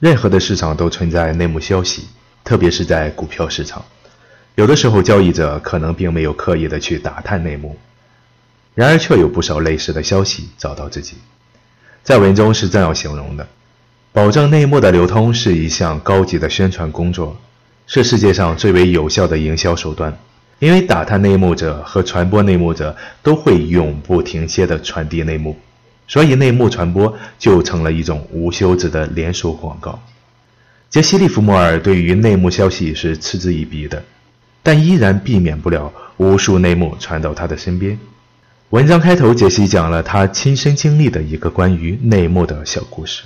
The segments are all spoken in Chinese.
任何的市场都存在内幕消息，特别是在股票市场，有的时候交易者可能并没有刻意的去打探内幕，然而却有不少类似的消息找到自己。在文中是这样形容的：保证内幕的流通是一项高级的宣传工作，是世界上最为有效的营销手段。因为打探内幕者和传播内幕者都会永不停歇地传递内幕，所以内幕传播就成了一种无休止的连锁广告。杰西·利弗莫尔对于内幕消息是嗤之以鼻的，但依然避免不了无数内幕传到他的身边。文章开头，杰西讲了他亲身经历的一个关于内幕的小故事。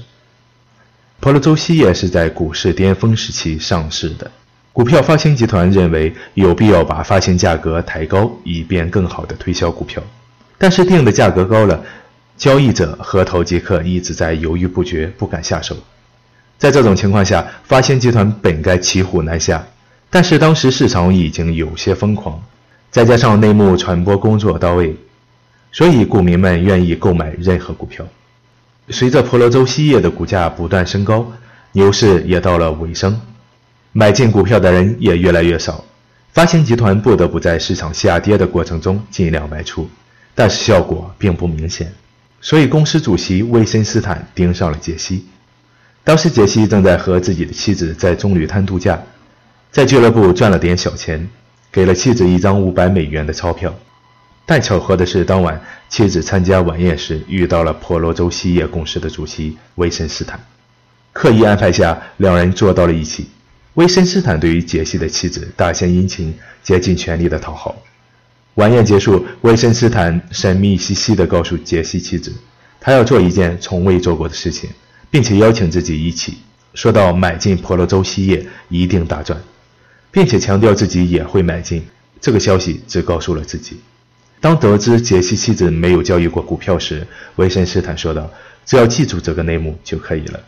婆罗洲锡业是在股市巅峰时期上市的。股票发行集团认为有必要把发行价格抬高，以便更好地推销股票。但是定的价格高了，交易者和投机客一直在犹豫不决，不敢下手。在这种情况下，发行集团本该骑虎难下，但是当时市场已经有些疯狂，再加上内幕传播工作到位，所以股民们愿意购买任何股票。随着婆罗洲锡业的股价不断升高，牛市也到了尾声。买进股票的人也越来越少，发行集团不得不在市场下跌的过程中尽量卖出，但是效果并不明显。所以公司主席威森斯坦盯上了杰西。当时杰西正在和自己的妻子在棕榈滩度假，在俱乐部赚了点小钱，给了妻子一张五百美元的钞票。但巧合的是，当晚妻子参加晚宴时遇到了婆罗洲锡业公司的主席威森斯坦，刻意安排下，两人坐到了一起。威森斯坦对于杰西的妻子大献殷勤，竭尽全力的讨好。晚宴结束，威森斯坦神秘兮兮地告诉杰西妻子，他要做一件从未做过的事情，并且邀请自己一起。说到买进婆罗洲锡业一定大赚，并且强调自己也会买进。这个消息只告诉了自己。当得知杰西妻子没有交易过股票时，威森斯坦说道：“只要记住这个内幕就可以了。”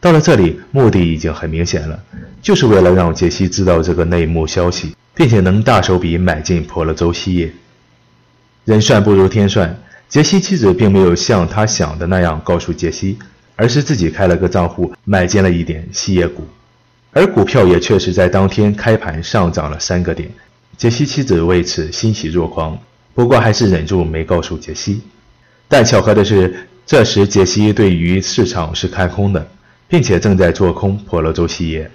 到了这里，目的已经很明显了，就是为了让杰西知道这个内幕消息，并且能大手笔买进婆罗洲锡业。人算不如天算，杰西妻子并没有像他想的那样告诉杰西，而是自己开了个账户，买进了一点锡业股，而股票也确实在当天开盘上涨了三个点。杰西妻子为此欣喜若狂，不过还是忍住没告诉杰西。但巧合的是，这时杰西对于市场是看空的。并且正在做空婆罗洲企业。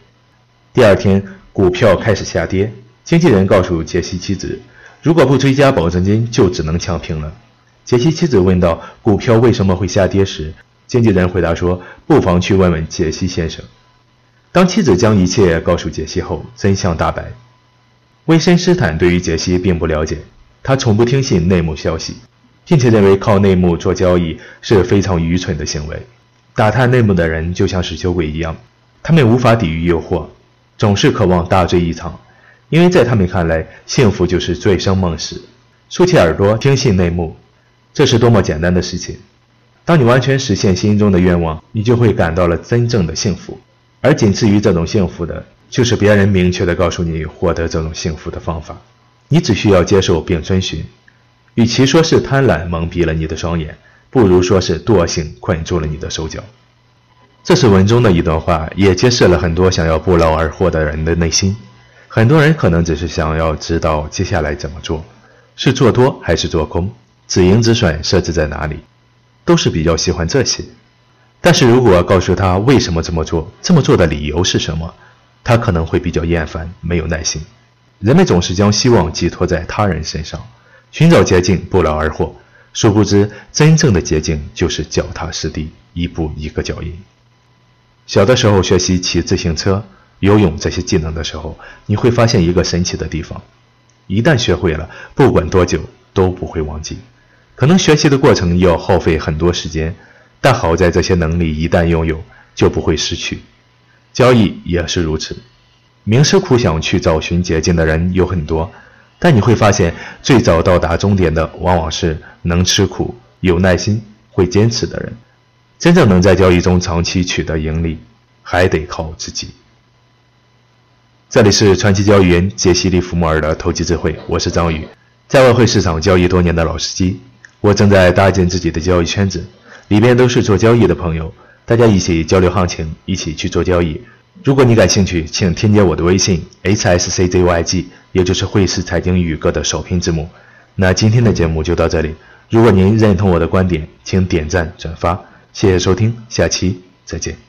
第二天，股票开始下跌。经纪人告诉杰西妻子，如果不追加保证金，就只能抢平了。杰西妻子问到股票为什么会下跌时，经纪人回答说：“不妨去问问杰西先生。”当妻子将一切告诉杰西后，真相大白。威森斯坦对于杰西并不了解，他从不听信内幕消息，并且认为靠内幕做交易是非常愚蠢的行为。打探内幕的人就像是酒鬼一样，他们无法抵御诱惑，总是渴望大醉一场，因为在他们看来，幸福就是醉生梦死。竖起耳朵听信内幕，这是多么简单的事情！当你完全实现心中的愿望，你就会感到了真正的幸福。而仅次于这种幸福的，就是别人明确的告诉你获得这种幸福的方法，你只需要接受并遵循。与其说是贪婪蒙蔽了你的双眼。不如说是惰性困住了你的手脚。这是文中的一段话，也揭示了很多想要不劳而获的人的内心。很多人可能只是想要知道接下来怎么做，是做多还是做空，止盈止损设置在哪里，都是比较喜欢这些。但是如果告诉他为什么这么做，这么做的理由是什么，他可能会比较厌烦，没有耐心。人们总是将希望寄托在他人身上，寻找捷径不劳而获。殊不知，真正的捷径就是脚踏实地，一步一个脚印。小的时候学习骑自行车、游泳这些技能的时候，你会发现一个神奇的地方：一旦学会了，不管多久都不会忘记。可能学习的过程要耗费很多时间，但好在这些能力一旦拥有，就不会失去。交易也是如此，冥思苦想去找寻捷径的人有很多。但你会发现，最早到达终点的往往是能吃苦、有耐心、会坚持的人。真正能在交易中长期取得盈利，还得靠自己。这里是传奇交易员杰西·利弗莫尔的投机智慧，我是张宇，在外汇市场交易多年的老司机。我正在搭建自己的交易圈子，里边都是做交易的朋友。大家一起交流行情，一起去做交易。如果你感兴趣，请添加我的微信 hsczyg，也就是汇市财经宇哥的首拼字母。那今天的节目就到这里。如果您认同我的观点，请点赞转发，谢谢收听，下期再见。